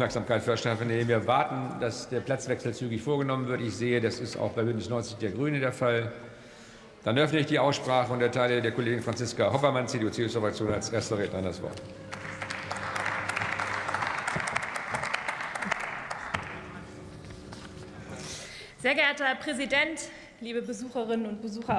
Aufmerksamkeit verschaffen, indem wir warten, dass der Platzwechsel zügig vorgenommen wird. Ich sehe, das ist auch bei Bündnis 90 der Grüne der Fall. Dann öffne ich die Aussprache und erteile der Kollegin Franziska Hoppermann, CDU-CSU-Fraktion, als erster Redner das Wort. Sehr geehrter Herr Präsident, liebe Besucherinnen und Besucher auf